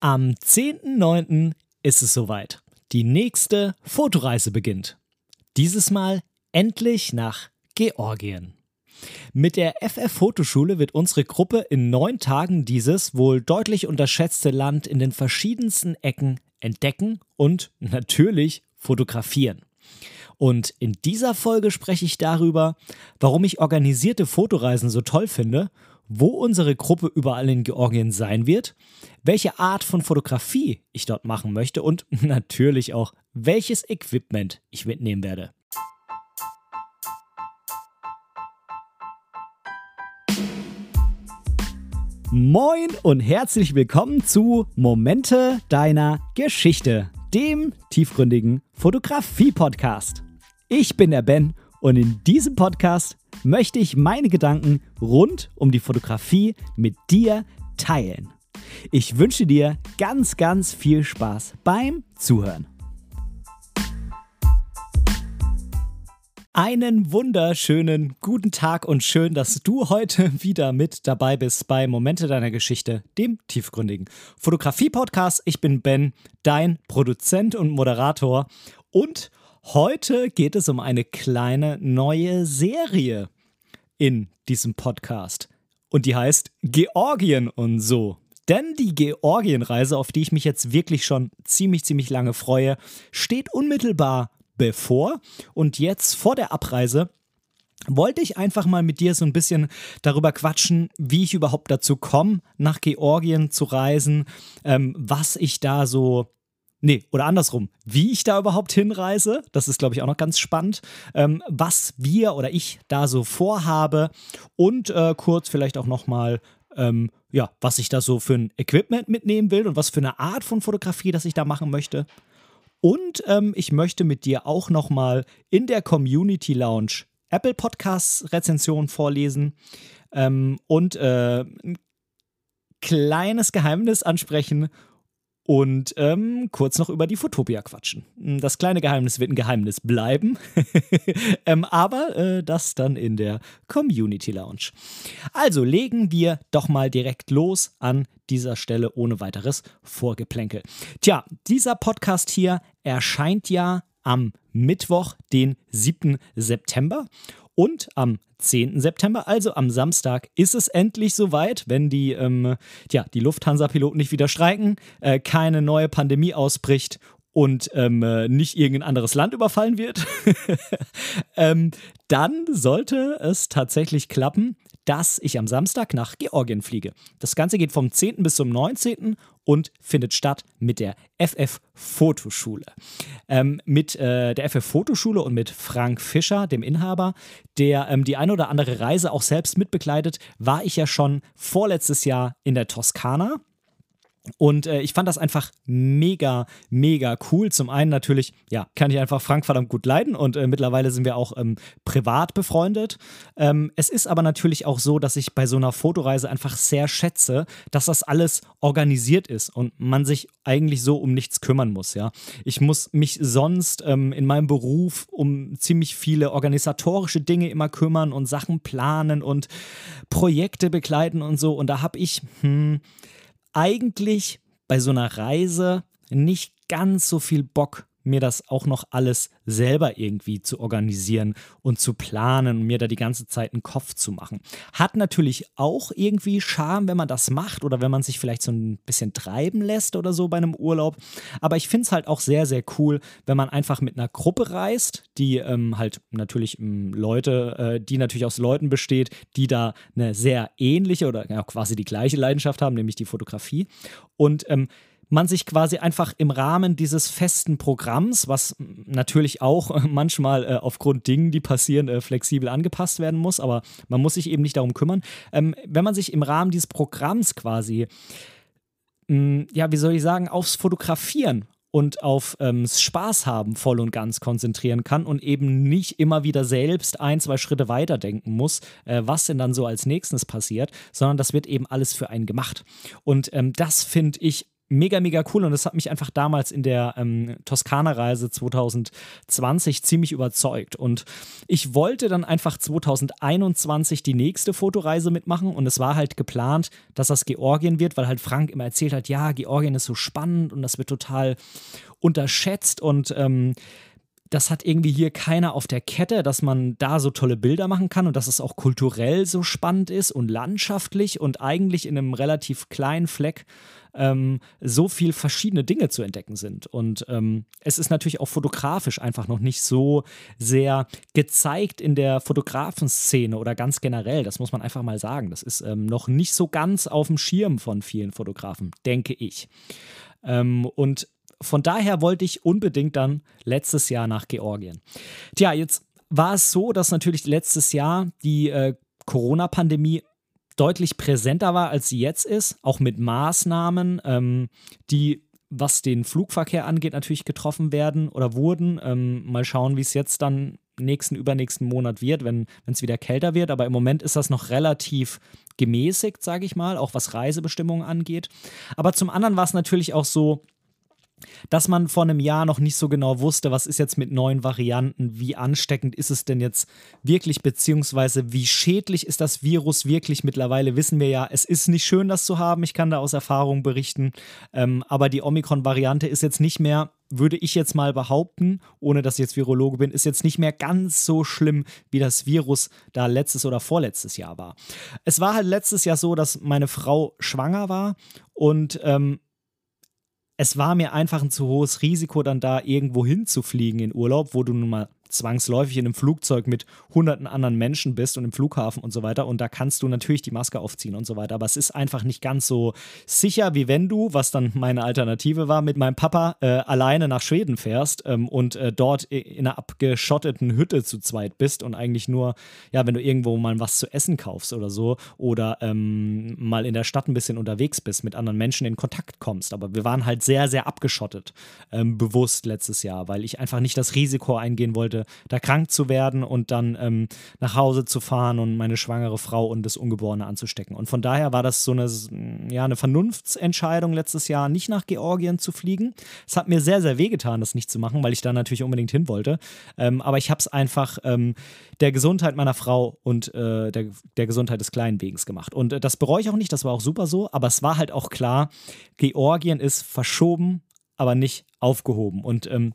Am 10.09. ist es soweit. Die nächste Fotoreise beginnt. Dieses Mal endlich nach Georgien. Mit der FF Fotoschule wird unsere Gruppe in neun Tagen dieses wohl deutlich unterschätzte Land in den verschiedensten Ecken entdecken und natürlich fotografieren. Und in dieser Folge spreche ich darüber, warum ich organisierte Fotoreisen so toll finde, wo unsere Gruppe überall in Georgien sein wird, welche Art von Fotografie ich dort machen möchte und natürlich auch, welches Equipment ich mitnehmen werde. Moin und herzlich willkommen zu Momente deiner Geschichte, dem tiefgründigen Fotografie-Podcast. Ich bin der Ben und in diesem Podcast möchte ich meine Gedanken rund um die Fotografie mit dir teilen. Ich wünsche dir ganz, ganz viel Spaß beim Zuhören. Einen wunderschönen guten Tag und schön, dass du heute wieder mit dabei bist bei Momente deiner Geschichte, dem tiefgründigen Fotografie-Podcast. Ich bin Ben, dein Produzent und Moderator und Heute geht es um eine kleine neue Serie in diesem Podcast. Und die heißt Georgien und so. Denn die Georgienreise, auf die ich mich jetzt wirklich schon ziemlich, ziemlich lange freue, steht unmittelbar bevor. Und jetzt vor der Abreise wollte ich einfach mal mit dir so ein bisschen darüber quatschen, wie ich überhaupt dazu komme, nach Georgien zu reisen, ähm, was ich da so Nee, oder andersrum, wie ich da überhaupt hinreise, das ist, glaube ich, auch noch ganz spannend, ähm, was wir oder ich da so vorhabe und äh, kurz vielleicht auch nochmal, ähm, ja, was ich da so für ein Equipment mitnehmen will und was für eine Art von Fotografie, das ich da machen möchte. Und ähm, ich möchte mit dir auch nochmal in der Community Lounge Apple Podcasts Rezension vorlesen ähm, und äh, ein kleines Geheimnis ansprechen und ähm, kurz noch über die Fotopia quatschen. Das kleine Geheimnis wird ein Geheimnis bleiben, ähm, aber äh, das dann in der Community Lounge. Also legen wir doch mal direkt los an dieser Stelle ohne weiteres Vorgeplänkel. Tja, dieser Podcast hier erscheint ja am Mittwoch, den 7. September. Und am 10. September, also am Samstag, ist es endlich soweit, wenn die, ähm, ja, die Lufthansa-Piloten nicht wieder streiken, äh, keine neue Pandemie ausbricht und ähm, äh, nicht irgendein anderes Land überfallen wird, ähm, dann sollte es tatsächlich klappen, dass ich am Samstag nach Georgien fliege. Das Ganze geht vom 10. bis zum 19. und findet statt mit der FF Fotoschule. Ähm, mit äh, der FF Fotoschule und mit Frank Fischer, dem Inhaber, der ähm, die eine oder andere Reise auch selbst mitbegleitet, war ich ja schon vorletztes Jahr in der Toskana und äh, ich fand das einfach mega, mega cool. Zum einen natürlich, ja, kann ich einfach Frank verdammt gut leiden und äh, mittlerweile sind wir auch ähm, privat befreundet. Ähm, es ist aber natürlich auch so, dass ich bei so einer Fotoreise einfach sehr schätze, dass das alles organisiert ist und man sich eigentlich so um nichts kümmern muss, ja. Ich muss mich sonst ähm, in meinem Beruf um ziemlich viele organisatorische Dinge immer kümmern und Sachen planen und Projekte begleiten und so. Und da habe ich, hm, eigentlich bei so einer Reise nicht ganz so viel Bock mir das auch noch alles selber irgendwie zu organisieren und zu planen und mir da die ganze Zeit einen Kopf zu machen. Hat natürlich auch irgendwie Charme, wenn man das macht oder wenn man sich vielleicht so ein bisschen treiben lässt oder so bei einem Urlaub. Aber ich finde es halt auch sehr, sehr cool, wenn man einfach mit einer Gruppe reist, die ähm, halt natürlich ähm, Leute, äh, die natürlich aus Leuten besteht, die da eine sehr ähnliche oder ja, quasi die gleiche Leidenschaft haben, nämlich die Fotografie. Und ähm, man sich quasi einfach im Rahmen dieses festen Programms, was natürlich auch manchmal äh, aufgrund Dingen, die passieren, äh, flexibel angepasst werden muss, aber man muss sich eben nicht darum kümmern, ähm, wenn man sich im Rahmen dieses Programms quasi, mh, mm, ja, wie soll ich sagen, aufs Fotografieren und auf ähm, Spaß haben voll und ganz konzentrieren kann und eben nicht immer wieder selbst ein, zwei Schritte weiterdenken muss, äh, was denn dann so als nächstes passiert, sondern das wird eben alles für einen gemacht. Und ähm, das finde ich mega, mega cool. Und das hat mich einfach damals in der ähm, Toskana-Reise 2020 ziemlich überzeugt. Und ich wollte dann einfach 2021 die nächste Fotoreise mitmachen. Und es war halt geplant, dass das Georgien wird, weil halt Frank immer erzählt hat, ja, Georgien ist so spannend und das wird total unterschätzt. Und ähm, das hat irgendwie hier keiner auf der Kette, dass man da so tolle Bilder machen kann und dass es auch kulturell so spannend ist und landschaftlich und eigentlich in einem relativ kleinen Fleck ähm, so viel verschiedene Dinge zu entdecken sind. Und ähm, es ist natürlich auch fotografisch einfach noch nicht so sehr gezeigt in der Fotografenszene oder ganz generell. Das muss man einfach mal sagen. Das ist ähm, noch nicht so ganz auf dem Schirm von vielen Fotografen, denke ich. Ähm, und von daher wollte ich unbedingt dann letztes Jahr nach Georgien. Tja, jetzt war es so, dass natürlich letztes Jahr die äh, Corona-Pandemie deutlich präsenter war, als sie jetzt ist, auch mit Maßnahmen, ähm, die was den Flugverkehr angeht, natürlich getroffen werden oder wurden. Ähm, mal schauen, wie es jetzt dann nächsten, übernächsten Monat wird, wenn es wieder kälter wird. Aber im Moment ist das noch relativ gemäßigt, sage ich mal, auch was Reisebestimmungen angeht. Aber zum anderen war es natürlich auch so, dass man vor einem Jahr noch nicht so genau wusste, was ist jetzt mit neuen Varianten, wie ansteckend ist es denn jetzt wirklich, beziehungsweise wie schädlich ist das Virus wirklich. Mittlerweile wissen wir ja, es ist nicht schön, das zu haben. Ich kann da aus Erfahrung berichten. Ähm, aber die Omikron-Variante ist jetzt nicht mehr, würde ich jetzt mal behaupten, ohne dass ich jetzt Virologe bin, ist jetzt nicht mehr ganz so schlimm, wie das Virus da letztes oder vorletztes Jahr war. Es war halt letztes Jahr so, dass meine Frau schwanger war und ähm, es war mir einfach ein zu hohes Risiko, dann da irgendwo hinzufliegen in Urlaub, wo du nun mal zwangsläufig in einem Flugzeug mit hunderten anderen Menschen bist und im Flughafen und so weiter. Und da kannst du natürlich die Maske aufziehen und so weiter. Aber es ist einfach nicht ganz so sicher, wie wenn du, was dann meine Alternative war, mit meinem Papa äh, alleine nach Schweden fährst ähm, und äh, dort in einer abgeschotteten Hütte zu zweit bist und eigentlich nur, ja, wenn du irgendwo mal was zu essen kaufst oder so oder ähm, mal in der Stadt ein bisschen unterwegs bist, mit anderen Menschen in Kontakt kommst. Aber wir waren halt sehr, sehr abgeschottet, ähm, bewusst letztes Jahr, weil ich einfach nicht das Risiko eingehen wollte, wollte, da krank zu werden und dann ähm, nach Hause zu fahren und meine schwangere Frau und das Ungeborene anzustecken. Und von daher war das so eine, ja, eine Vernunftsentscheidung letztes Jahr, nicht nach Georgien zu fliegen. Es hat mir sehr, sehr wehgetan, das nicht zu machen, weil ich da natürlich unbedingt hin wollte. Ähm, aber ich habe es einfach ähm, der Gesundheit meiner Frau und äh, der, der Gesundheit des Kleinen wegen gemacht. Und äh, das bereue ich auch nicht, das war auch super so, aber es war halt auch klar, Georgien ist verschoben, aber nicht aufgehoben. Und ähm,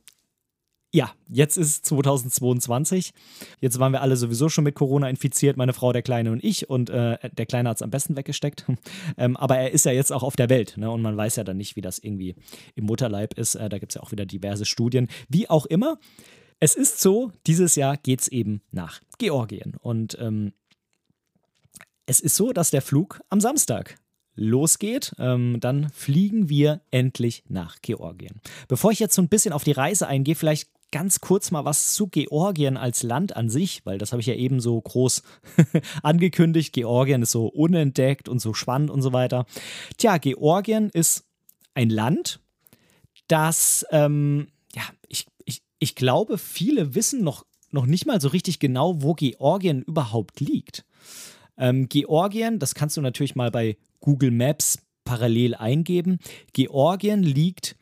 ja, jetzt ist 2022. Jetzt waren wir alle sowieso schon mit Corona infiziert, meine Frau, der Kleine und ich. Und äh, der Kleine hat es am besten weggesteckt. ähm, aber er ist ja jetzt auch auf der Welt. Ne? Und man weiß ja dann nicht, wie das irgendwie im Mutterleib ist. Äh, da gibt es ja auch wieder diverse Studien. Wie auch immer. Es ist so, dieses Jahr geht es eben nach Georgien. Und ähm, es ist so, dass der Flug am Samstag losgeht, ähm, dann fliegen wir endlich nach Georgien. Bevor ich jetzt so ein bisschen auf die Reise eingehe, vielleicht ganz kurz mal was zu Georgien als Land an sich, weil das habe ich ja eben so groß angekündigt. Georgien ist so unentdeckt und so spannend und so weiter. Tja, Georgien ist ein Land, das, ähm, ja, ich, ich, ich glaube, viele wissen noch, noch nicht mal so richtig genau, wo Georgien überhaupt liegt. Ähm, Georgien, das kannst du natürlich mal bei Google Maps parallel eingeben. Georgien liegt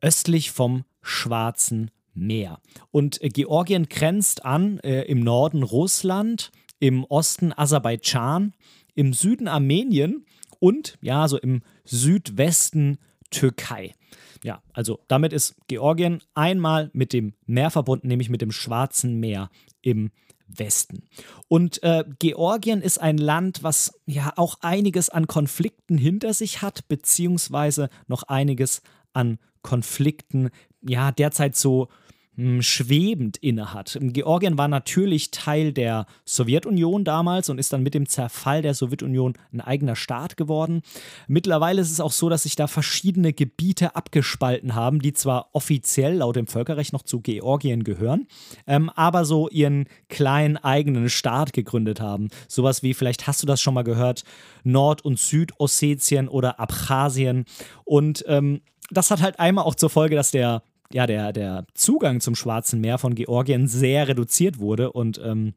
östlich vom Schwarzen Meer. Und äh, Georgien grenzt an äh, im Norden Russland, im Osten Aserbaidschan, im Süden Armenien und ja, so im Südwesten Türkei. Ja, also damit ist Georgien einmal mit dem Meer verbunden, nämlich mit dem Schwarzen Meer im Westen. Und äh, Georgien ist ein Land, was ja auch einiges an Konflikten hinter sich hat, beziehungsweise noch einiges an Konflikten, ja, derzeit so hm, schwebend innehat. Georgien war natürlich Teil der Sowjetunion damals und ist dann mit dem Zerfall der Sowjetunion ein eigener Staat geworden. Mittlerweile ist es auch so, dass sich da verschiedene Gebiete abgespalten haben, die zwar offiziell laut dem Völkerrecht noch zu Georgien gehören, ähm, aber so ihren kleinen eigenen Staat gegründet haben. Sowas wie, vielleicht hast du das schon mal gehört, Nord- und Südossetien oder Abchasien. Und ähm, das hat halt einmal auch zur Folge, dass der ja, der, der Zugang zum Schwarzen Meer von Georgien sehr reduziert wurde und ähm,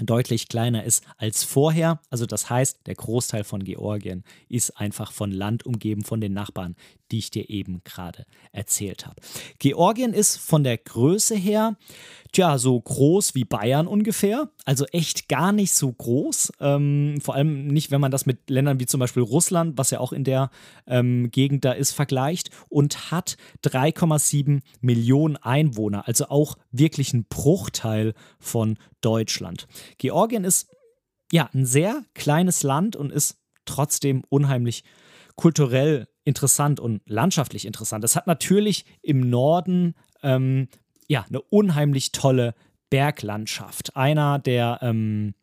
deutlich kleiner ist als vorher. Also das heißt, der Großteil von Georgien ist einfach von Land umgeben von den Nachbarn, die ich dir eben gerade erzählt habe. Georgien ist von der Größe her, tja, so groß wie Bayern ungefähr. Also echt gar nicht so groß. Ähm, vor allem nicht, wenn man das mit Ländern wie zum Beispiel Russland, was ja auch in der ähm, Gegend da ist, vergleicht. Und hat 3,7 Millionen Einwohner. Also auch wirklich ein Bruchteil von Deutschland. Georgien ist ja ein sehr kleines Land und ist trotzdem unheimlich kulturell interessant und landschaftlich interessant. Es hat natürlich im Norden ähm, ja eine unheimlich tolle Berglandschaft. Einer der ähm,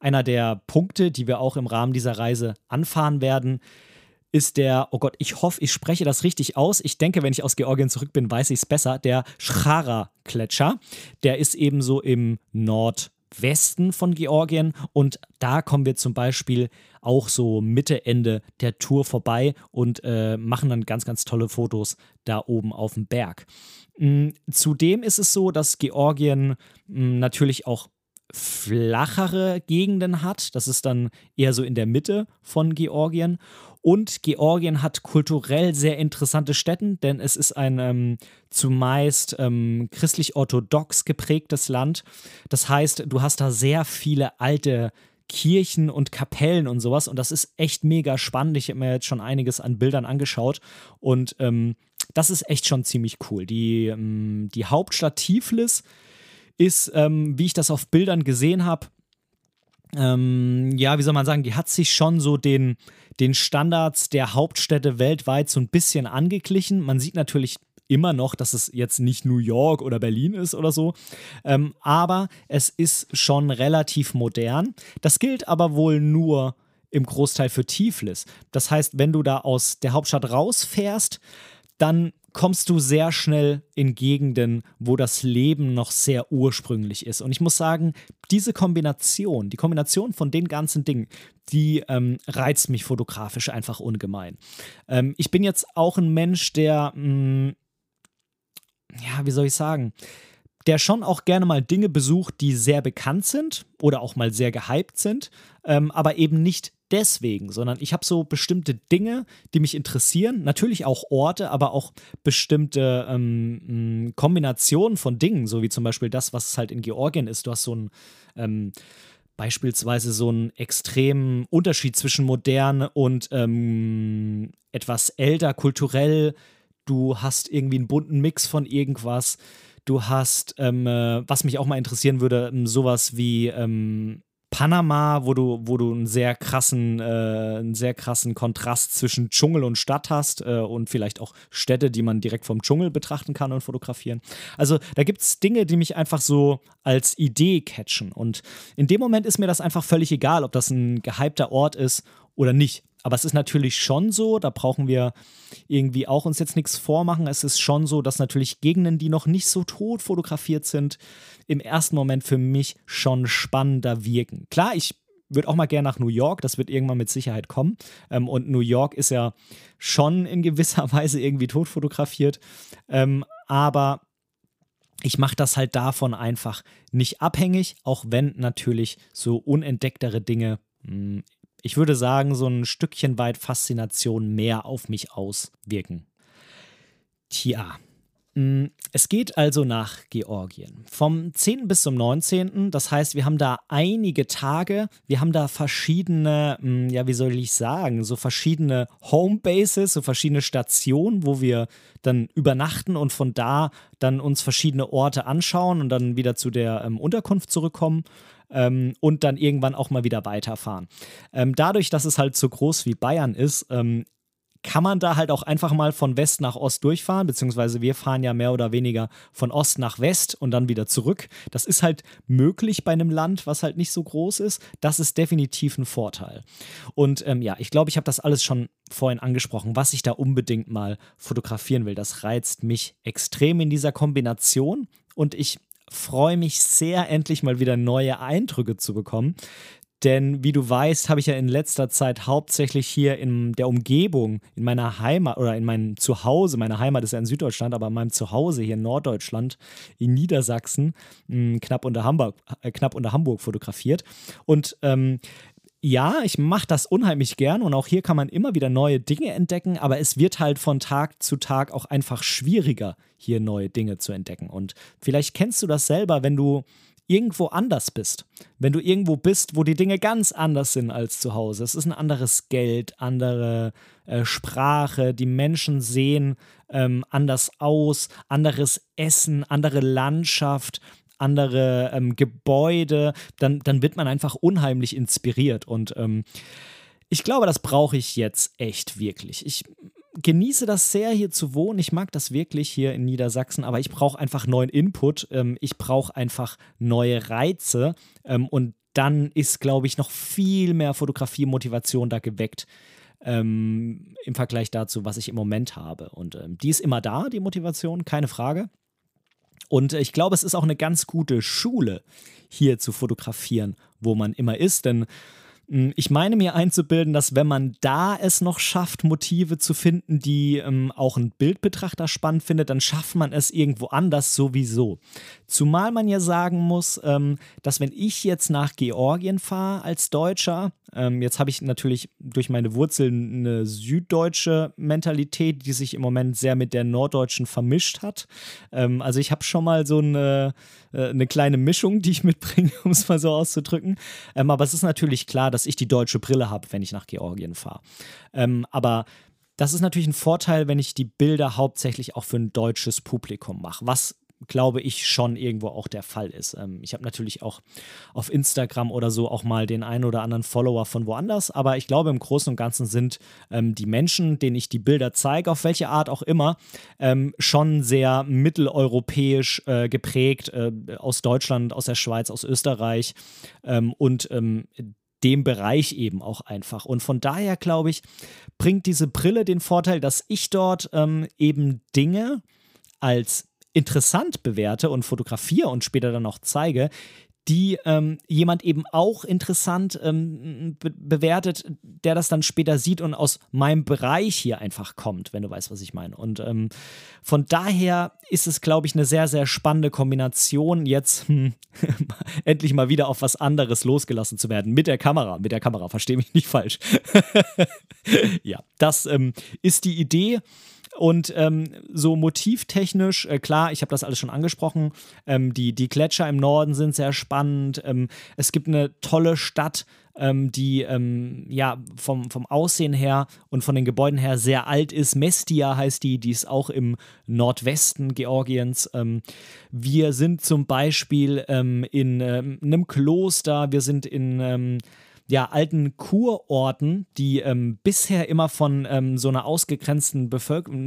einer der Punkte, die wir auch im Rahmen dieser Reise anfahren werden, ist der, oh Gott, ich hoffe, ich spreche das richtig aus. Ich denke, wenn ich aus Georgien zurück bin, weiß ich es besser. Der Schara-Gletscher. Der ist ebenso im Nord- Westen von Georgien und da kommen wir zum Beispiel auch so Mitte, Ende der Tour vorbei und äh, machen dann ganz, ganz tolle Fotos da oben auf dem Berg. Mhm. Zudem ist es so, dass Georgien mh, natürlich auch flachere Gegenden hat. Das ist dann eher so in der Mitte von Georgien. Und Georgien hat kulturell sehr interessante Städte, denn es ist ein ähm, zumeist ähm, christlich-orthodox geprägtes Land. Das heißt, du hast da sehr viele alte Kirchen und Kapellen und sowas. Und das ist echt mega spannend. Ich habe mir jetzt schon einiges an Bildern angeschaut. Und ähm, das ist echt schon ziemlich cool. Die, ähm, die Hauptstadt Tiflis ist, ähm, wie ich das auf Bildern gesehen habe, ähm, ja, wie soll man sagen, die hat sich schon so den, den Standards der Hauptstädte weltweit so ein bisschen angeglichen. Man sieht natürlich immer noch, dass es jetzt nicht New York oder Berlin ist oder so, ähm, aber es ist schon relativ modern. Das gilt aber wohl nur im Großteil für Tiflis. Das heißt, wenn du da aus der Hauptstadt rausfährst, dann kommst du sehr schnell in Gegenden, wo das Leben noch sehr ursprünglich ist. Und ich muss sagen, diese Kombination, die Kombination von den ganzen Dingen, die ähm, reizt mich fotografisch einfach ungemein. Ähm, ich bin jetzt auch ein Mensch, der, mh, mm, ja, wie soll ich sagen, der schon auch gerne mal Dinge besucht, die sehr bekannt sind oder auch mal sehr gehypt sind, ähm, aber eben nicht deswegen, sondern ich habe so bestimmte Dinge, die mich interessieren. Natürlich auch Orte, aber auch bestimmte ähm, Kombinationen von Dingen, so wie zum Beispiel das, was halt in Georgien ist. Du hast so ein ähm, beispielsweise so einen extremen Unterschied zwischen modern und ähm, etwas älter kulturell. Du hast irgendwie einen bunten Mix von irgendwas. Du hast, ähm, äh, was mich auch mal interessieren würde, sowas wie ähm, Panama, wo du, wo du einen sehr krassen, äh, einen sehr krassen Kontrast zwischen Dschungel und Stadt hast äh, und vielleicht auch Städte, die man direkt vom Dschungel betrachten kann und fotografieren. Also da gibt es Dinge, die mich einfach so als Idee catchen. Und in dem Moment ist mir das einfach völlig egal, ob das ein gehypter Ort ist oder nicht. Aber es ist natürlich schon so, da brauchen wir irgendwie auch uns jetzt nichts vormachen. Es ist schon so, dass natürlich Gegenden, die noch nicht so tot fotografiert sind, im ersten Moment für mich schon spannender wirken. Klar, ich würde auch mal gerne nach New York, das wird irgendwann mit Sicherheit kommen. Ähm, und New York ist ja schon in gewisser Weise irgendwie tot fotografiert. Ähm, aber ich mache das halt davon einfach nicht abhängig, auch wenn natürlich so unentdecktere Dinge mh, hm, ich würde sagen, so ein Stückchen weit Faszination mehr auf mich auswirken. Tja, mm, es geht also nach Georgien. Vom 10. bis zum 19. Das heißt, wir haben da einige Tage, wir haben da verschiedene, mm, ja, wie soll ich sagen, so verschiedene Homebases, so verschiedene Stationen, wo wir dann übernachten und von da dann uns verschiedene Orte anschauen und dann wieder zu der ähm, Unterkunft zurückkommen ähm, und dann irgendwann auch mal wieder weiterfahren. Ähm, dadurch, dass es halt so groß wie Bayern ist, ähm, kann man da halt auch einfach mal von West nach Ost durchfahren, beziehungsweise wir fahren ja mehr oder weniger von Ost nach West und dann wieder zurück. Das ist halt möglich bei einem Land, was halt nicht so groß ist. Das ist definitiv ein Vorteil. Und ähm, ja, ich glaube, ich habe das alles schon vorhin angesprochen, was ich da unbedingt mal fotografieren will. Das reizt mich extrem in dieser Kombination und ich freue mich sehr, endlich mal wieder neue Eindrücke zu bekommen. Denn wie du weißt, habe ich ja in letzter Zeit hauptsächlich hier in der Umgebung, in meiner Heimat oder in meinem Zuhause, meine Heimat ist ja in Süddeutschland, aber in meinem Zuhause hier in Norddeutschland, in Niedersachsen, hm, knapp unter Hamburg, äh, knapp unter Hamburg fotografiert. Und ähm, ja, ich mache das unheimlich gern und auch hier kann man immer wieder neue Dinge entdecken, aber es wird halt von Tag zu Tag auch einfach schwieriger, hier neue Dinge zu entdecken. Und vielleicht kennst du das selber, wenn du irgendwo anders bist. Wenn du irgendwo bist, wo die Dinge ganz anders sind als zu Hause. Es ist ein anderes Geld, andere äh, Sprache, die Menschen sehen ähm, anders aus, anderes Essen, andere Landschaft, andere ähm, Gebäude, dann, dann wird man einfach unheimlich inspiriert. Und ähm, ich glaube, das brauche ich jetzt echt wirklich. Ich genieße das sehr, hier zu wohnen. Ich mag das wirklich hier in Niedersachsen, aber ich brauche einfach neuen Input. Ähm, ich brauche einfach neue Reize. Ähm, und dann ist, glaube ich, noch viel mehr Fotografie-Motivation da geweckt. Ähm, im Vergleich dazu, was ich im Moment habe. Und ähm, die ist immer da, die Motivation, keine Frage. Und ich glaube, es ist auch eine ganz gute Schule, hier zu fotografieren, wo man immer ist. Denn ich meine mir einzubilden, dass wenn man da es noch schafft, Motive zu finden, die ähm, auch ein Bildbetrachter spannend findet, dann schafft man es irgendwo anders sowieso. Zumal man ja sagen muss, ähm, dass wenn ich jetzt nach Georgien fahre als Deutscher, ähm, jetzt habe ich natürlich durch meine Wurzeln eine süddeutsche Mentalität, die sich im Moment sehr mit der norddeutschen vermischt hat. Ähm, also ich habe schon mal so eine, äh, eine kleine Mischung, die ich mitbringe, um es mal so auszudrücken. Ähm, aber es ist natürlich klar, dass ich die deutsche Brille habe, wenn ich nach Georgien fahre. Ähm, aber das ist natürlich ein Vorteil, wenn ich die Bilder hauptsächlich auch für ein deutsches Publikum mache, was glaube ich, schon irgendwo auch der Fall ist. Ähm, ich habe natürlich auch auf Instagram oder so auch mal den einen oder anderen Follower von woanders, aber ich glaube, im Großen und Ganzen sind ähm, die Menschen, denen ich die Bilder zeige, auf welche Art auch immer, ähm, schon sehr mitteleuropäisch äh, geprägt, äh, aus Deutschland, aus der Schweiz, aus Österreich ähm, und ähm, dem Bereich eben auch einfach. Und von daher glaube ich, bringt diese Brille den Vorteil, dass ich dort ähm, eben Dinge als interessant bewerte und fotografiere und später dann auch zeige, die ähm, jemand eben auch interessant ähm, be bewertet, der das dann später sieht und aus meinem Bereich hier einfach kommt, wenn du weißt, was ich meine. Und ähm, von daher ist es, glaube ich, eine sehr, sehr spannende Kombination, jetzt hm, endlich mal wieder auf was anderes losgelassen zu werden. Mit der Kamera, mit der Kamera, verstehe mich nicht falsch. ja, das ähm, ist die Idee. Und ähm, so motivtechnisch, äh, klar, ich habe das alles schon angesprochen, ähm, die, die Gletscher im Norden sind sehr spannend. Ähm, es gibt eine tolle Stadt, ähm, die ähm, ja vom, vom Aussehen her und von den Gebäuden her sehr alt ist. Mestia heißt die, die ist auch im Nordwesten Georgiens. Ähm, wir sind zum Beispiel in einem Kloster, wir sind in ja, alten Kurorten, die ähm, bisher immer von ähm, so, einer ausgegrenzten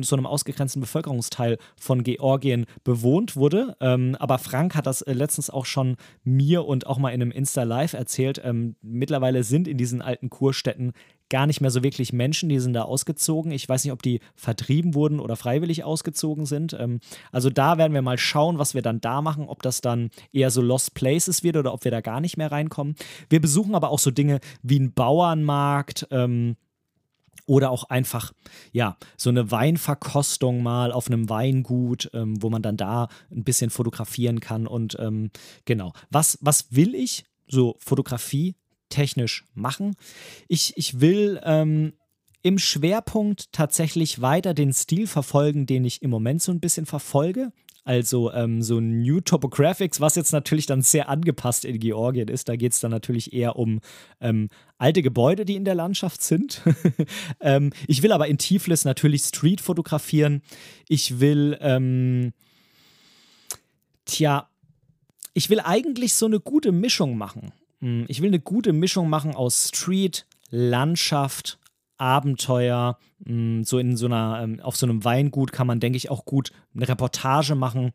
so einem ausgegrenzten Bevölkerungsteil von Georgien bewohnt wurde. Ähm, aber Frank hat das äh, letztens auch schon mir und auch mal in einem Insta-Live erzählt. Ähm, mittlerweile sind in diesen alten Kurstädten gar nicht mehr so wirklich Menschen, die sind da ausgezogen. Ich weiß nicht, ob die vertrieben wurden oder freiwillig ausgezogen sind. Ähm, also da werden wir mal schauen, was wir dann da machen, ob das dann eher so Lost Places wird oder ob wir da gar nicht mehr reinkommen. Wir besuchen aber auch so Dinge wie einen Bauernmarkt. Ähm, oder auch einfach, ja, so eine Weinverkostung mal auf einem Weingut, ähm, wo man dann da ein bisschen fotografieren kann. Und ähm, genau, was, was will ich? So Fotografie technisch machen. Ich, ich will ähm, im Schwerpunkt tatsächlich weiter den Stil verfolgen, den ich im Moment so ein bisschen verfolge. Also ähm, so New Topographics, was jetzt natürlich dann sehr angepasst in Georgien ist. Da geht es dann natürlich eher um ähm, alte Gebäude, die in der Landschaft sind. ähm, ich will aber in Tiflis natürlich Street fotografieren. Ich will, ähm, tja, ich will eigentlich so eine gute Mischung machen. Hm, ich will eine gute Mischung machen aus Street, Landschaft, Abenteuer. Hm, so in so einer, ähm, auf so einem Weingut kann man, denke ich, auch gut eine Reportage machen.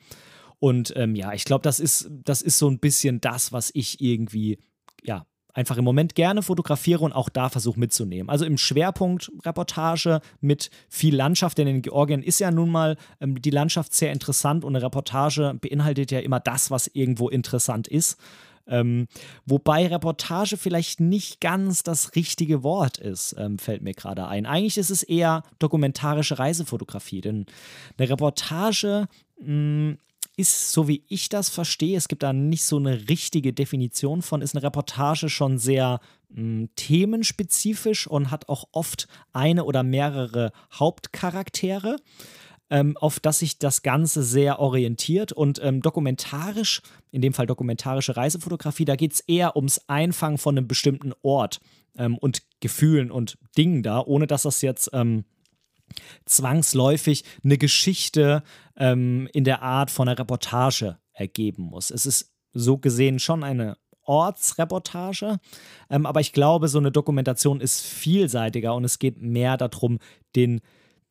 Und ähm, ja, ich glaube, das ist, das ist so ein bisschen das, was ich irgendwie, ja, einfach im Moment gerne fotografiere und auch da versuche mitzunehmen. Also im Schwerpunkt Reportage mit viel Landschaft, denn in Georgien ist ja nun mal ähm, die Landschaft sehr interessant und eine Reportage beinhaltet ja immer das, was irgendwo interessant ist. Ähm, wobei Reportage vielleicht nicht ganz das richtige Wort ist, ähm, fällt mir gerade ein. Eigentlich ist es eher dokumentarische Reisefotografie, denn eine Reportage mh, hm, ist, so wie ich das verstehe, es gibt da nicht so eine richtige Definition von, ist eine Reportage schon sehr mh, hm, themenspezifisch und hat auch oft eine oder mehrere Hauptcharaktere ähm, auf das sich das Ganze sehr orientiert. Und ähm, dokumentarisch, in dem Fall dokumentarische Reisefotografie, da geht es eher ums Einfangen von einem bestimmten Ort ähm, und Gefühlen und Dingen da, ohne dass das jetzt ähm, zwangsläufig eine Geschichte ähm, in der Art von einer Reportage ergeben muss. Es ist so gesehen schon eine Ortsreportage. Ähm, aber ich glaube, so eine Dokumentation ist vielseitiger und es geht mehr darum, den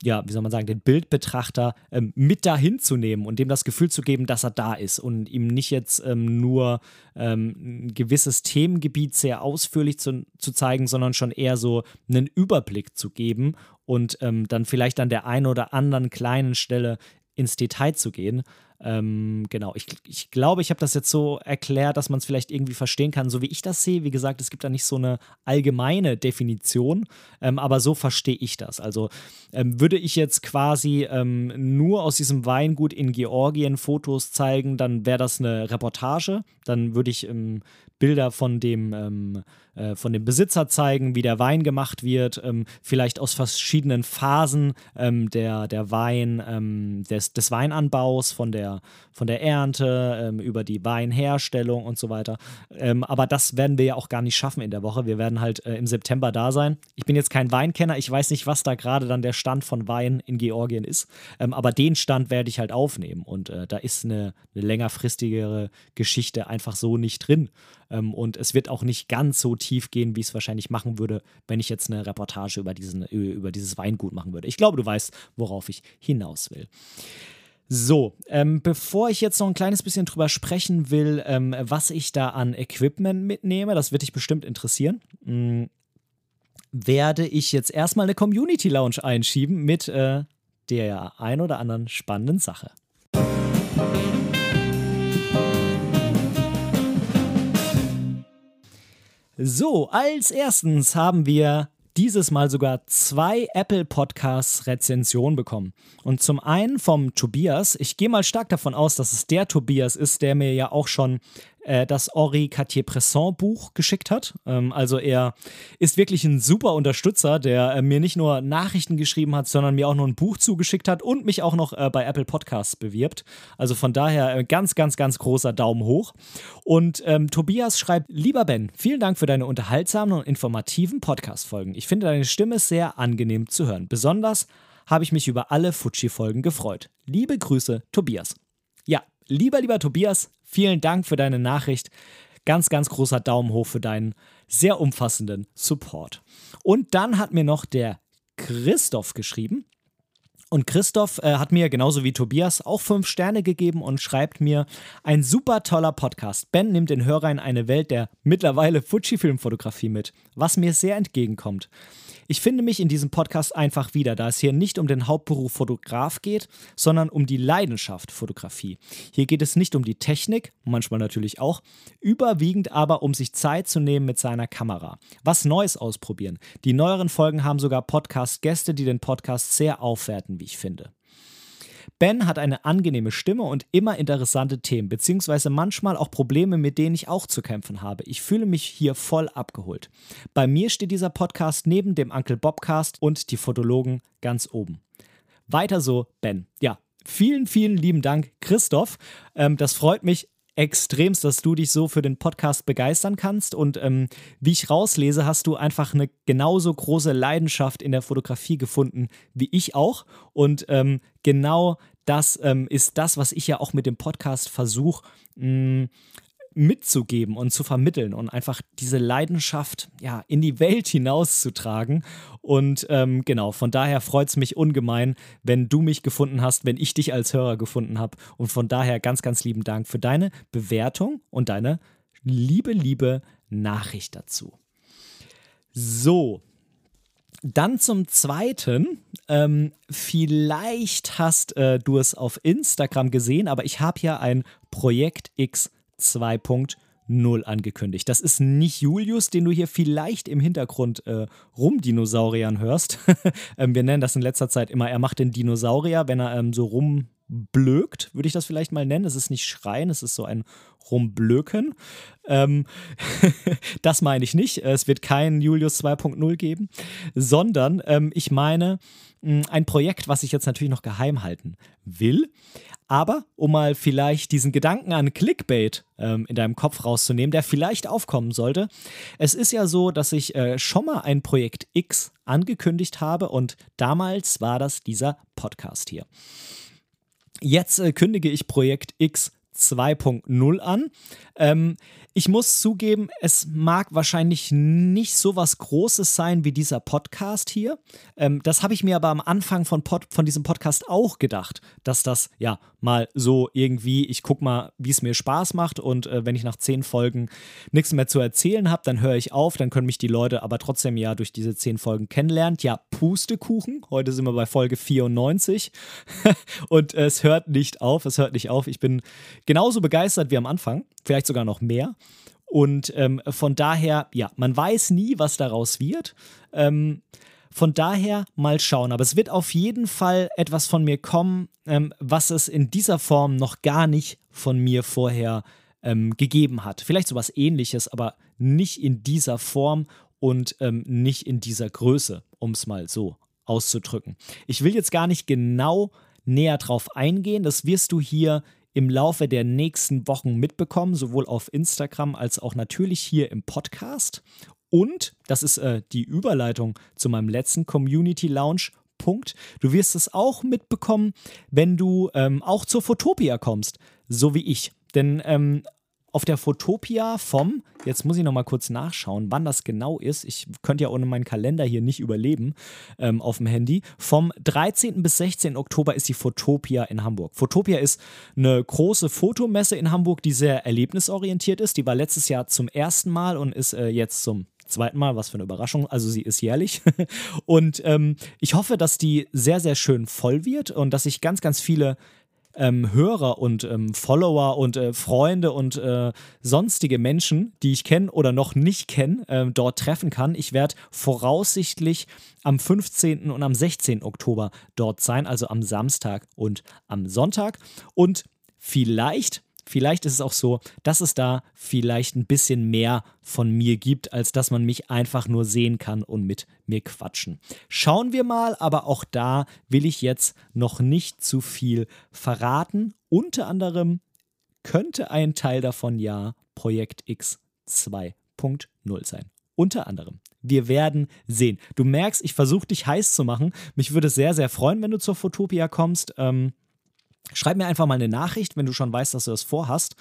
ja, wie soll man sagen, den Bildbetrachter ähm, mit dahin zu nehmen und dem das Gefühl zu geben, dass er da ist und ihm nicht jetzt ähm, nur ähm, ein gewisses Themengebiet sehr ausführlich zu, zu zeigen, sondern schon eher so einen Überblick zu geben und ähm, dann vielleicht an der einen oder anderen kleinen Stelle ins Detail zu gehen. Ähm, genau, ich, ich glaube, ich habe das jetzt so erklärt, dass man es vielleicht irgendwie verstehen kann, so wie ich das sehe. Wie gesagt, es gibt da nicht so eine allgemeine Definition, ähm, aber so verstehe ich das. Also ähm, würde ich jetzt quasi ähm, nur aus diesem Weingut in Georgien Fotos zeigen, dann wäre das eine Reportage. Dann würde ich ähm, Bilder von dem, ähm, äh, von dem Besitzer zeigen, wie der Wein gemacht wird, vielleicht aus verschiedenen Phasen der, der Wein, des, des Weinanbaus, von der, von der Ernte, ähm, über die Weinherstellung und so weiter. Ähm, aber das werden wir ja auch gar nicht schaffen in der Woche. Wir werden halt äh, im September da sein. Ich bin jetzt kein Weinkenner, ich weiß nicht, was da gerade dann der Stand von Wein in Georgien ist, aber den Stand werde ich halt aufnehmen und äh, da ist eine, eine längerfristigere Geschichte einfach so nicht drin. Ähm, und es wird auch nicht ganz so tief gehen, wie es wahrscheinlich machen würde, wenn ich jetzt eine Reportage über, diesen, über dieses Weingut machen würde. Ich glaube, du weißt, worauf ich hinaus will. So, ähm, bevor ich jetzt noch ein kleines bisschen drüber sprechen will, ähm, was ich da an Equipment mitnehme, das wird dich bestimmt interessieren, mh, hm, werde ich jetzt erstmal eine Community Lounge einschieben mit äh, der ein oder anderen spannenden Sache. So, als erstens haben wir dieses Mal sogar zwei Apple Podcasts Rezensionen bekommen. Und zum einen vom Tobias. Ich gehe mal stark davon aus, dass es der Tobias ist, der mir ja auch schon äh, das Henri Cartier-Bresson Buch geschickt hat. Ähm, also er ist wirklich ein super Unterstützer, der äh, mir nicht nur Nachrichten geschrieben hat, sondern mir auch noch ein Buch zugeschickt hat und mich auch noch äh, bei Apple Podcasts bewirbt. Also von daher äh, ganz, ganz, ganz großer Daumen hoch. Und ähm, Tobias schreibt, lieber Ben, vielen Dank für deine unterhaltsamen und informativen Podcast-Folgen. Ich finde deine Stimme sehr angenehm zu hören. Besonders habe ich mich über alle Fuji-Folgen gefreut. Liebe Grüße, Tobias. Ja, lieber, lieber Tobias, Vielen Dank für deine Nachricht. Ganz, ganz großer Daumen hoch für deinen sehr umfassenden Support. Und dann hat mir noch der Christoph geschrieben. Und Christoph äh, hat mir genauso wie Tobias auch fünf Sterne gegeben und schreibt mir: Ein super toller Podcast. Ben nimmt den Hörern in eine Welt der mittlerweile Fuji-Filmfotografie mit, was mir sehr entgegenkommt. Ich finde mich in diesem Podcast einfach wieder, da es hier nicht um den Hauptberuf Fotograf geht, sondern um die Leidenschaft Fotografie. Hier geht es nicht um die Technik, manchmal natürlich auch, überwiegend aber um sich Zeit zu nehmen mit seiner Kamera. Was Neues ausprobieren. Die neueren Folgen haben sogar Podcast-Gäste, die den Podcast sehr aufwerten, wie ich finde. Ben hat eine angenehme Stimme und immer interessante Themen, beziehungsweise manchmal auch Probleme, mit denen ich auch zu kämpfen habe. Ich fühle mich hier voll abgeholt. Bei mir steht dieser Podcast neben dem Uncle Bobcast und die Fotologen ganz oben. Weiter so, Ben. Ja, vielen, vielen lieben Dank, Christoph. Ähm, das freut mich extremst, dass du dich so für den Podcast begeistern kannst. Und ähm, wie ich rauslese, hast du einfach eine genauso große Leidenschaft in der Fotografie gefunden wie ich auch. Und ähm, genau das ähm, ist das, was ich ja auch mit dem Podcast versuche mitzugeben und zu vermitteln und einfach diese Leidenschaft ja in die Welt hinauszutragen. Und ähm, genau, von daher freut es mich ungemein, wenn du mich gefunden hast, wenn ich dich als Hörer gefunden habe. Und von daher ganz, ganz lieben Dank für deine Bewertung und deine liebe, liebe Nachricht dazu. So, dann zum Zweiten, ähm, vielleicht hast äh, du es auf Instagram gesehen, aber ich habe ja ein Projekt X 2.0 angekündigt. Das ist nicht Julius, den du hier vielleicht im Hintergrund äh, rumdinosauriern hörst. ähm, wir nennen das in letzter Zeit immer, er macht den Dinosaurier, wenn er ähm, so rum rumblökt, würde ich das vielleicht mal nennen. Es ist nicht Schreien, es ist so ein Rumblöken. Ähm, das meine ich nicht. Es wird kein Julius 2.0 geben, sondern ähm, ich meine mh, ein Projekt, was ich jetzt natürlich noch geheim halten will. Aber um mal vielleicht diesen Gedanken an Clickbait ähm, in deinem Kopf rauszunehmen, der vielleicht aufkommen sollte. Es ist ja so, dass ich äh, schon mal ein Projekt X angekündigt habe und damals war das dieser Podcast hier. Jetzt äh, kündige ich Projekt X 2.0 an. Ähm, ich muss zugeben, es mag wahrscheinlich nicht so was Großes sein wie dieser Podcast hier. Ähm, das habe ich mir aber am Anfang von, Pod, von diesem Podcast auch gedacht, dass das ja mal so irgendwie, ich gucke mal, wie es mir Spaß macht und äh, wenn ich nach zehn Folgen nichts mehr zu erzählen habe, dann höre ich auf, dann können mich die Leute aber trotzdem ja durch diese zehn Folgen kennenlernen. Ja, Pustekuchen, heute sind wir bei Folge 94 und es hört nicht auf, es hört nicht auf. Ich bin genauso begeistert wie am Anfang, vielleicht sogar noch mehr. Und ähm, von daher, ja, man weiß nie, was daraus wird. Ähm, von daher mal schauen. Aber es wird auf jeden Fall etwas von mir kommen, ähm, was es in dieser Form noch gar nicht von mir vorher ähm, gegeben hat. Vielleicht sowas ähnliches, aber nicht in dieser Form und ähm, nicht in dieser Größe, um es mal so auszudrücken. Ich will jetzt gar nicht genau näher drauf eingehen. Das wirst du hier im Laufe der nächsten Wochen mitbekommen, sowohl auf Instagram als auch natürlich hier im Podcast. Und, das ist äh, die Überleitung zu meinem letzten Community Lounge. Punkt. Du wirst es auch mitbekommen, wenn du ähm, auch zur Fotopia kommst, so wie ich. Denn ähm, auf der Fotopia vom, jetzt muss ich nochmal kurz nachschauen, wann das genau ist. Ich könnte ja ohne meinen Kalender hier nicht überleben ähm, auf dem Handy. Vom 13. bis 16. Oktober ist die Fotopia in Hamburg. Fotopia ist eine große Fotomesse in Hamburg, die sehr erlebnisorientiert ist. Die war letztes Jahr zum ersten Mal und ist äh, jetzt zum zweiten Mal, was für eine Überraschung. Also sie ist jährlich. und ähm, ich hoffe, dass die sehr, sehr schön voll wird und dass ich ganz, ganz viele ähm, Hörer und ähm, Follower und äh, Freunde und äh, sonstige Menschen, die ich kenne oder noch nicht kenne, äh, dort treffen kann. Ich werde voraussichtlich am 15. und am 16. Oktober dort sein, also am Samstag und am Sonntag. Und vielleicht vielleicht ist es auch so, dass es da vielleicht ein bisschen mehr von mir gibt, als dass man mich einfach nur sehen kann und mit mir quatschen. Schauen wir mal, aber auch da will ich jetzt noch nicht zu viel verraten. Unter anderem könnte ein Teil davon ja Projekt X 2.0 sein. Unter anderem. Wir werden sehen. Du merkst, ich versuche dich heiß zu machen. Mich würde es sehr, sehr freuen, wenn du zur Fotopia kommst. Ähm, Schreib mir einfach mal eine Nachricht, wenn du schon weißt, dass du das vorhast.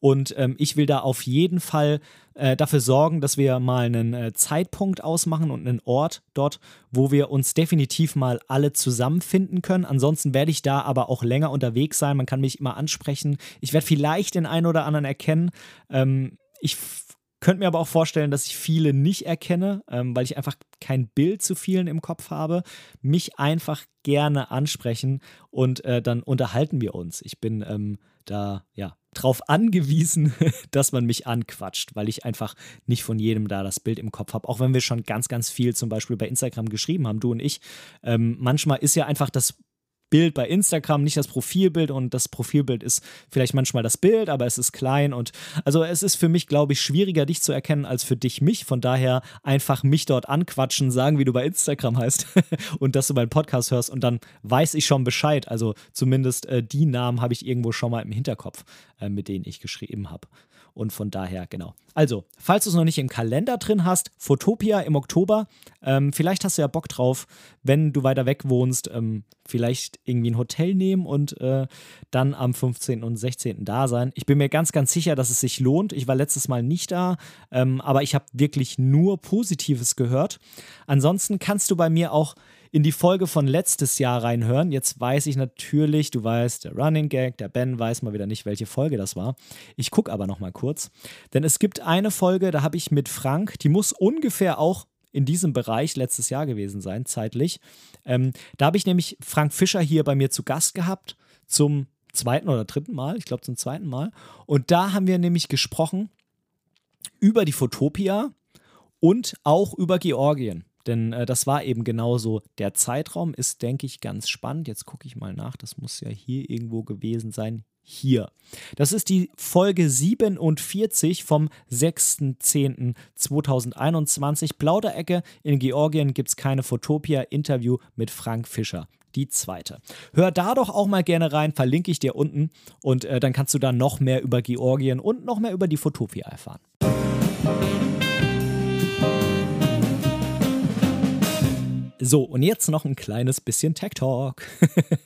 Und ähm, ich will da auf jeden Fall äh, dafür sorgen, dass wir mal einen äh, Zeitpunkt ausmachen und einen Ort dort, wo wir uns definitiv mal alle zusammenfinden können. Ansonsten werde ich da aber auch länger unterwegs sein. Man kann mich immer ansprechen. Ich werde vielleicht den einen oder anderen erkennen. Ähm, ich könnte mir aber auch vorstellen, dass ich viele nicht erkenne, ähm, weil ich einfach kein Bild zu vielen im Kopf habe. Mich einfach gerne ansprechen und äh, dann unterhalten wir uns. Ich bin ähm, da ja drauf angewiesen, dass man mich anquatscht, weil ich einfach nicht von jedem da das Bild im Kopf habe. Auch wenn wir schon ganz, ganz viel zum Beispiel bei Instagram geschrieben haben, du und ich. Ähm, manchmal ist ja einfach das Bild bei Instagram, nicht das Profilbild und das Profilbild ist vielleicht manchmal das Bild, aber es ist klein und also es ist für mich, glaube ich, schwieriger, dich zu erkennen als für dich mich. Von daher einfach mich dort anquatschen, sagen, wie du bei Instagram heißt und dass du meinen Podcast hörst und dann weiß ich schon Bescheid. Also zumindest äh, die Namen habe ich irgendwo schon mal im Hinterkopf, äh, mit denen ich geschrieben habe. Und von daher, genau. Also, falls du es noch nicht im Kalender drin hast, Fotopia im Oktober. Ähm, vielleicht hast du ja Bock drauf, wenn du weiter weg wohnst, ähm, vielleicht irgendwie ein Hotel nehmen und äh, dann am 15. und 16. da sein. Ich bin mir ganz, ganz sicher, dass es sich lohnt. Ich war letztes Mal nicht da, ähm, aber ich habe wirklich nur Positives gehört. Ansonsten kannst du bei mir auch in die Folge von letztes Jahr reinhören. Jetzt weiß ich natürlich, du weißt, der Running Gag, der Ben weiß mal wieder nicht, welche Folge das war. Ich gucke aber noch mal kurz, denn es gibt eine Folge, da habe ich mit Frank, die muss ungefähr auch in diesem Bereich letztes Jahr gewesen sein, zeitlich. Ähm, da habe ich nämlich Frank Fischer hier bei mir zu Gast gehabt zum zweiten oder dritten Mal, ich glaube zum zweiten Mal. Und da haben wir nämlich gesprochen über die Fotopia und auch über Georgien. Denn äh, das war eben genauso. Der Zeitraum ist, denke ich, ganz spannend. Jetzt gucke ich mal nach. Das muss ja hier irgendwo gewesen sein. Hier. Das ist die Folge 47 vom 6.10.2021. Plauderecke. In Georgien gibt es keine Fotopia. Interview mit Frank Fischer die zweite. Hör da doch auch mal gerne rein, verlinke ich dir unten und äh, dann kannst du da noch mehr über Georgien und noch mehr über die Fotopia erfahren. So, und jetzt noch ein kleines bisschen Tech Talk.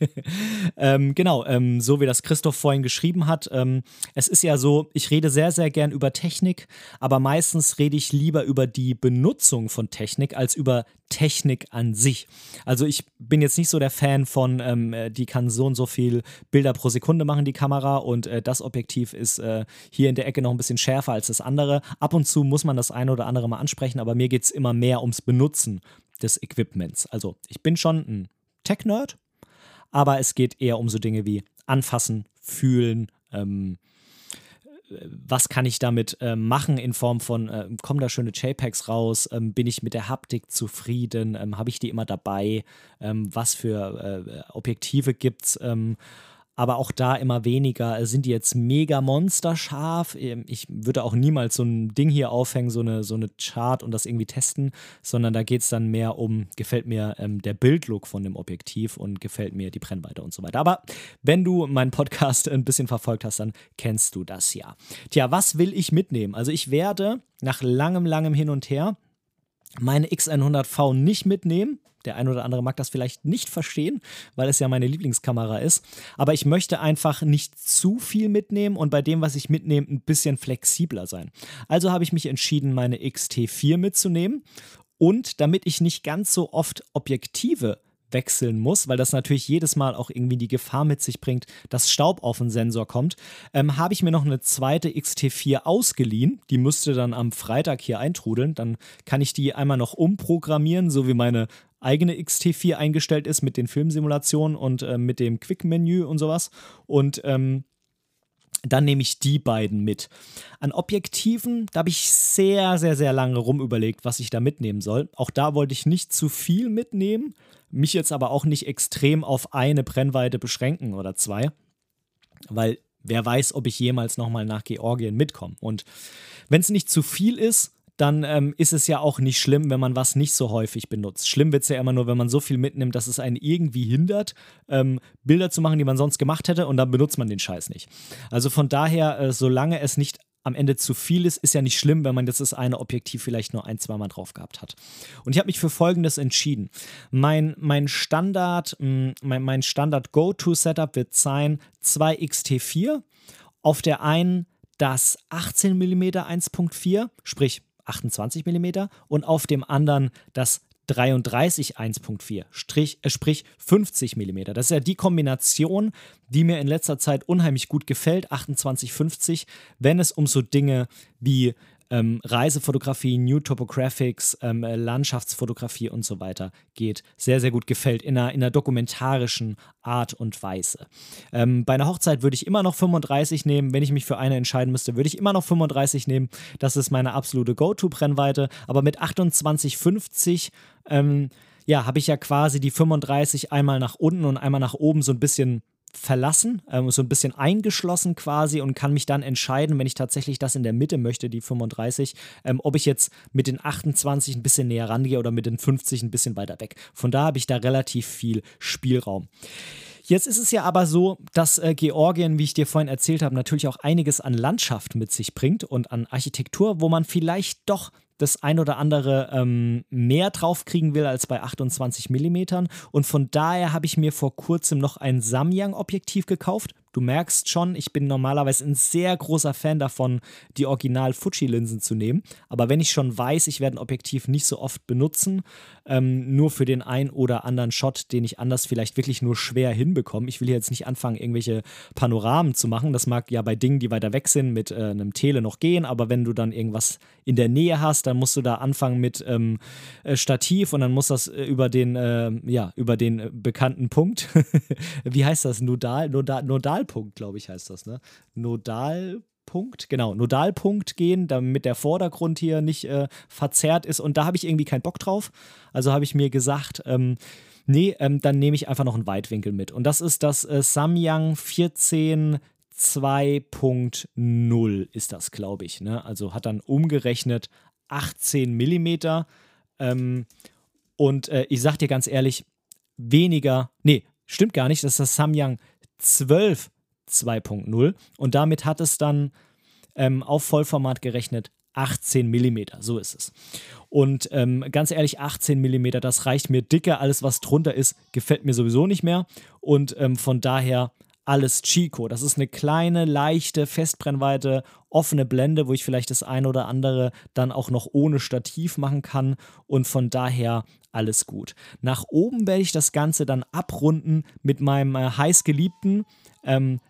ähm, genau, ähm, so wie das Christoph vorhin geschrieben hat. Ähm, es ist ja so, ich rede sehr, sehr gern über Technik, aber meistens rede ich lieber über die Benutzung von Technik als über Technik an sich. Also ich bin jetzt nicht so der Fan von, ähm, äh, die kann so und so viel Bilder pro Sekunde machen, die Kamera, und äh, das Objektiv ist äh, hier in der Ecke noch ein bisschen schärfer als das andere. Ab und zu muss man das eine oder andere mal ansprechen, aber mir geht es immer mehr ums Benutzen des Equipments. Also ich bin schon ein Tech-Nerd, aber es geht eher um so Dinge wie anfassen, fühlen, ähm, was kann ich damit äh, machen in Form von, äh, kommen da schöne JPEGs raus, ähm, bin ich mit der Haptik zufrieden, ähm, habe ich die immer dabei, ähm, was für äh, Objektive gibt es ähm, aber auch da immer weniger. Sind die jetzt mega monsterscharf? Ähm, ich würde auch niemals so ein Ding hier aufhängen, so eine, so eine Chart und das irgendwie testen, sondern da geht es dann mehr um, gefällt mir ähm, der Bildlook von dem Objektiv und gefällt mir die Brennweite und so weiter. Aber wenn du meinen Podcast ein bisschen verfolgt hast, dann kennst du das ja. Tja, was will ich mitnehmen? Also ich werde nach langem, langem Hin und Her meine X100V nicht mitnehmen. Der ein oder andere mag das vielleicht nicht verstehen, weil es ja meine Lieblingskamera ist. Aber ich möchte einfach nicht zu viel mitnehmen und bei dem, was ich mitnehme, ein bisschen flexibler sein. Also habe ich mich entschieden, meine XT4 mitzunehmen. Und damit ich nicht ganz so oft Objektive wechseln muss, weil das natürlich jedes Mal auch irgendwie die Gefahr mit sich bringt, dass Staub auf den Sensor kommt, ähm, habe ich mir noch eine zweite XT4 ausgeliehen. Die müsste dann am Freitag hier eintrudeln. Dann kann ich die einmal noch umprogrammieren, so wie meine eigene XT4 eingestellt ist mit den Filmsimulationen und äh, mit dem Quick-Menü und sowas. Und ähm, dann nehme ich die beiden mit. An Objektiven, da habe ich sehr, sehr, sehr lange rumüberlegt, was ich da mitnehmen soll. Auch da wollte ich nicht zu viel mitnehmen, mich jetzt aber auch nicht extrem auf eine Brennweite beschränken oder zwei, weil wer weiß, ob ich jemals nochmal nach Georgien mitkomme. Und wenn es nicht zu viel ist, dann ähm, ist es ja auch nicht schlimm, wenn man was nicht so häufig benutzt. Schlimm wird es ja immer nur, wenn man so viel mitnimmt, dass es einen irgendwie hindert, ähm, Bilder zu machen, die man sonst gemacht hätte, und dann benutzt man den Scheiß nicht. Also von daher, äh, solange es nicht am Ende zu viel ist, ist ja nicht schlimm, wenn man jetzt das eine Objektiv vielleicht nur ein, zweimal drauf gehabt hat. Und ich habe mich für Folgendes entschieden. Mein, mein Standard, mm, mein, mein Standard Go-To-Setup wird sein 2XT4. Auf der einen das 18 mm 1.4, sprich 28 mm und auf dem anderen das 33 1.4, Strich, äh, sprich 50 mm. Das ist ja die Kombination, die mir in letzter Zeit unheimlich gut gefällt, 28 50, wenn es um so Dinge wie ähm, Reisefotografie, New Topographics, ähm, äh, Landschaftsfotografie und so weiter geht. Sehr, sehr gut gefällt in einer, in einer dokumentarischen Art und Weise. Ähm, bei einer Hochzeit würde ich immer noch 35 nehmen. Wenn ich mich für eine entscheiden müsste, würde ich immer noch 35 nehmen. Das ist meine absolute Go-To-Brennweite. Aber mit 28,50 ähm, ja, habe ich ja quasi die 35 einmal nach unten und einmal nach oben so ein bisschen verlassen, ähm, so ein bisschen eingeschlossen quasi und kann mich dann entscheiden, wenn ich tatsächlich das in der Mitte möchte, die 35, ähm, ob ich jetzt mit den 28 ein bisschen näher rangehe oder mit den 50 ein bisschen weiter weg. Von da habe ich da relativ viel Spielraum. Jetzt ist es ja aber so, dass äh, Georgien, wie ich dir vorhin erzählt habe, natürlich auch einiges an Landschaft mit sich bringt und an Architektur, wo man vielleicht doch das ein oder andere ähm, mehr draufkriegen will als bei 28 mm. Und von daher habe ich mir vor kurzem noch ein Samyang-Objektiv gekauft. Du merkst schon, ich bin normalerweise ein sehr großer Fan davon, die Original-Fuji-Linsen zu nehmen. Aber wenn ich schon weiß, ich werde ein Objektiv nicht so oft benutzen, ähm, nur für den ein oder anderen Shot, den ich anders vielleicht wirklich nur schwer hinbekomme. Ich will jetzt nicht anfangen, irgendwelche Panoramen zu machen. Das mag ja bei Dingen, die weiter weg sind, mit äh, einem Tele noch gehen. Aber wenn du dann irgendwas in der Nähe hast, dann musst du da anfangen mit ähm, äh, Stativ und dann muss das äh, über den, äh, ja, über den bekannten Punkt. Wie heißt das? Nodal? Nodal Nodalpunkt, glaube ich, heißt das, ne? Nodal. Punkt, genau, Nodalpunkt gehen, damit der Vordergrund hier nicht äh, verzerrt ist. Und da habe ich irgendwie keinen Bock drauf. Also habe ich mir gesagt, ähm, nee, ähm, dann nehme ich einfach noch einen Weitwinkel mit. Und das ist das äh, Samyang 14 2.0 ist das, glaube ich. Ne? Also hat dann umgerechnet 18 Millimeter. Ähm, und äh, ich sag dir ganz ehrlich, weniger, nee, stimmt gar nicht, das ist das Samyang 12 2.0 und damit hat es dann ähm, auf Vollformat gerechnet 18 Millimeter, so ist es. Und ähm, ganz ehrlich, 18 Millimeter, das reicht mir dicker. Alles, was drunter ist, gefällt mir sowieso nicht mehr. Und ähm, von daher alles Chico. Das ist eine kleine, leichte, Festbrennweite, offene Blende, wo ich vielleicht das eine oder andere dann auch noch ohne Stativ machen kann. Und von daher alles gut. Nach oben werde ich das Ganze dann abrunden mit meinem äh, heißgeliebten. Ähm,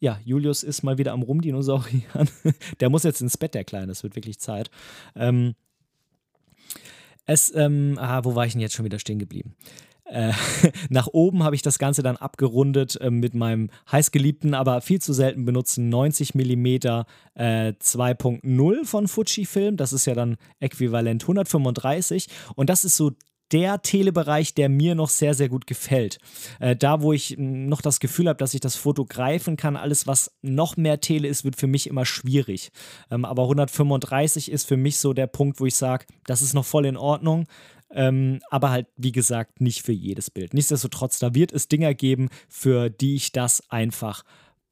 ja, Julius ist mal wieder am Rumdinosaurieren. der muss jetzt ins Bett, der Kleine. Es wird wirklich Zeit. Ähm, es, ähm, ah, wo war ich denn jetzt schon wieder stehen geblieben? Äh, nach oben habe ich das Ganze dann abgerundet äh, mit meinem heißgeliebten, aber viel zu selten benutzten 90 mm äh, 2.0 von Fujifilm. Das ist ja dann äquivalent 135 und das ist so der Telebereich, der mir noch sehr, sehr gut gefällt. Äh, da, wo ich noch das Gefühl habe, dass ich das Foto greifen kann, alles, was noch mehr Tele ist, wird für mich immer schwierig. Ähm, aber 135 ist für mich so der Punkt, wo ich sage, das ist noch voll in Ordnung. Ähm, aber halt, wie gesagt, nicht für jedes Bild. Nichtsdestotrotz, da wird es Dinger geben, für die ich das einfach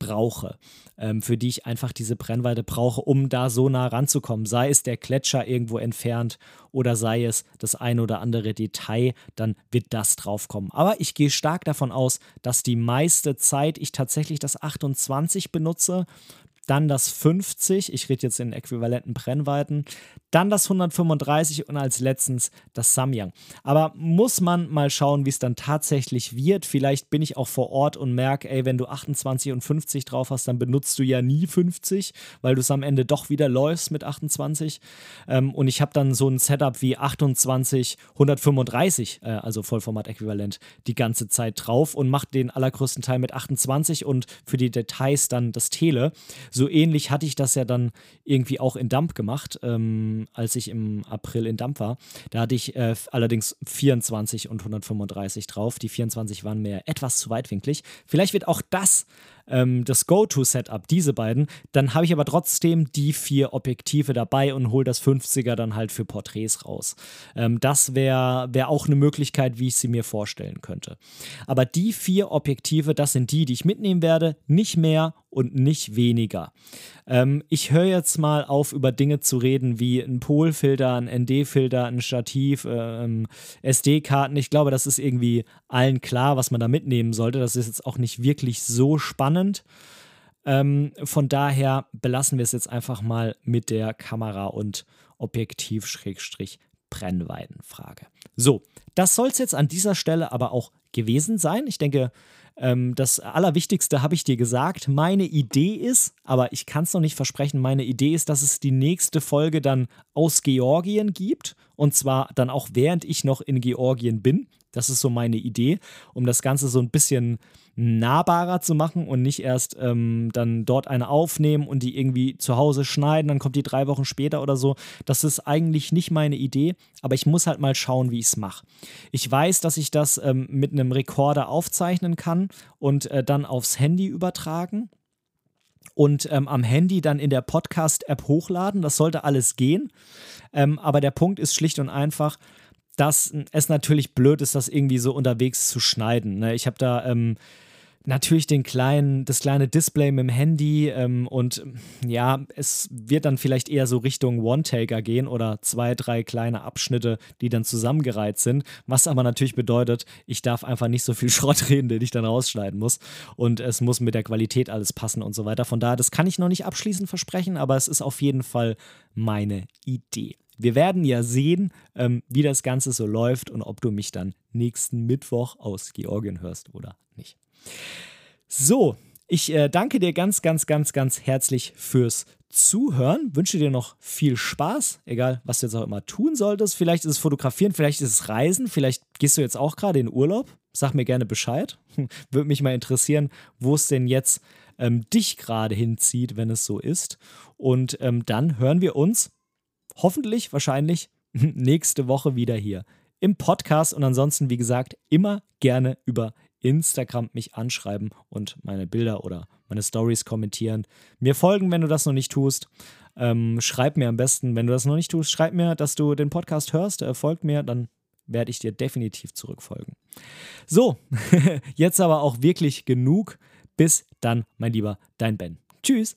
brauche, ähm, für die ich einfach diese Brennweite brauche, um da so nah ranzukommen. Sei es der Gletscher irgendwo entfernt oder sei es das ein oder andere Detail, dann wird das draufkommen. Aber ich gehe stark davon aus, dass die meiste Zeit ich tatsächlich das 28 benutze dann das 50, ich rede jetzt in äquivalenten Brennweiten, dann das 135 und als letztens das Samyang. Aber muss man mal schauen, wie es dann tatsächlich wird. Vielleicht bin ich auch vor Ort und merke, ey, wenn du 28 und 50 drauf hast, dann benutzt du ja nie 50, weil du es am Ende doch wieder läufst mit 28. Ähm, und ich habe dann so ein Setup wie 28, 135, äh, also Vollformat-Äquivalent, die ganze Zeit drauf und mache den allergrößten Teil mit 28 und für die Details dann das Tele. So ähnlich hatte ich das ja dann irgendwie auch in Dump gemacht. Ähm, als ich im April in Dampf war. Da hatte ich äh, allerdings 24 und 135 drauf. Die 24 waren mir etwas zu weitwinklig. Vielleicht wird auch das ähm, das Go-To-Setup, diese beiden. Dann habe ich aber trotzdem die vier Objektive dabei und hole das 50er dann halt für Porträts raus. Ähm, das wäre wär auch eine Möglichkeit, wie ich sie mir vorstellen könnte. Aber die vier Objektive, das sind die, die ich mitnehmen werde, nicht mehr und nicht weniger. Ähm, ich höre jetzt mal auf, über Dinge zu reden wie ein Polfilter, ein ND-Filter, ein Stativ, ähm, SD-Karten. Ich glaube, das ist irgendwie allen klar, was man da mitnehmen sollte. Das ist jetzt auch nicht wirklich so spannend. Ähm, von daher belassen wir es jetzt einfach mal mit der Kamera und Objektiv-Brennweitenfrage. So, das soll es jetzt an dieser Stelle aber auch gewesen sein. Ich denke, ähm, das Allerwichtigste habe ich dir gesagt. Meine Idee ist, aber ich kann es noch nicht versprechen, meine Idee ist, dass es die nächste Folge dann aus Georgien gibt. Und zwar dann auch während ich noch in Georgien bin. Das ist so meine Idee, um das Ganze so ein bisschen nahbarer zu machen und nicht erst ähm, dann dort eine aufnehmen und die irgendwie zu Hause schneiden, dann kommt die drei Wochen später oder so. Das ist eigentlich nicht meine Idee, aber ich muss halt mal schauen, wie ich es mache. Ich weiß, dass ich das ähm, mit einem Rekorder aufzeichnen kann und äh, dann aufs Handy übertragen und ähm, am Handy dann in der Podcast-App hochladen. Das sollte alles gehen. Ähm, aber der Punkt ist schlicht und einfach, dass es natürlich blöd ist, das irgendwie so unterwegs zu schneiden. Ne? Ich habe da ähm, natürlich den kleinen, das kleine Display mit dem Handy ähm, und ja, es wird dann vielleicht eher so Richtung One-Taker gehen oder zwei, drei kleine Abschnitte, die dann zusammengereiht sind, was aber natürlich bedeutet, ich darf einfach nicht so viel Schrott reden, den ich dann rausschneiden muss und es muss mit der Qualität alles passen und so weiter. Von daher, das kann ich noch nicht abschließend versprechen, aber es ist auf jeden Fall meine Idee. Wir werden ja sehen, ähm, wie das Ganze so läuft und ob du mich dann nächsten Mittwoch aus Georgien hörst oder nicht. So, ich äh, danke dir ganz, ganz, ganz, ganz herzlich fürs Zuhören. Wünsche dir noch viel Spaß, egal was du jetzt auch immer tun solltest. Vielleicht ist es Fotografieren, vielleicht ist es Reisen, vielleicht gehst du jetzt auch gerade in Urlaub. Sag mir gerne Bescheid. Würde mich mal interessieren, wo es denn jetzt ähm, dich gerade hinzieht, wenn es so ist. Und ähm, dann hören wir uns hoffentlich, wahrscheinlich nächste Woche wieder hier im Podcast. Und ansonsten, wie gesagt, immer gerne über Instagram mich anschreiben und meine Bilder oder meine Stories kommentieren. Mir folgen, wenn du das noch nicht tust. Ähm, schreib mir am besten, wenn du das noch nicht tust, schreib mir, dass du den Podcast hörst, äh, folgt mir, dann werde ich dir definitiv zurückfolgen. So, jetzt aber auch wirklich genug. Bis dann, mein Lieber, dein Ben. Tschüss.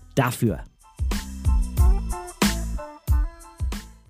dafür.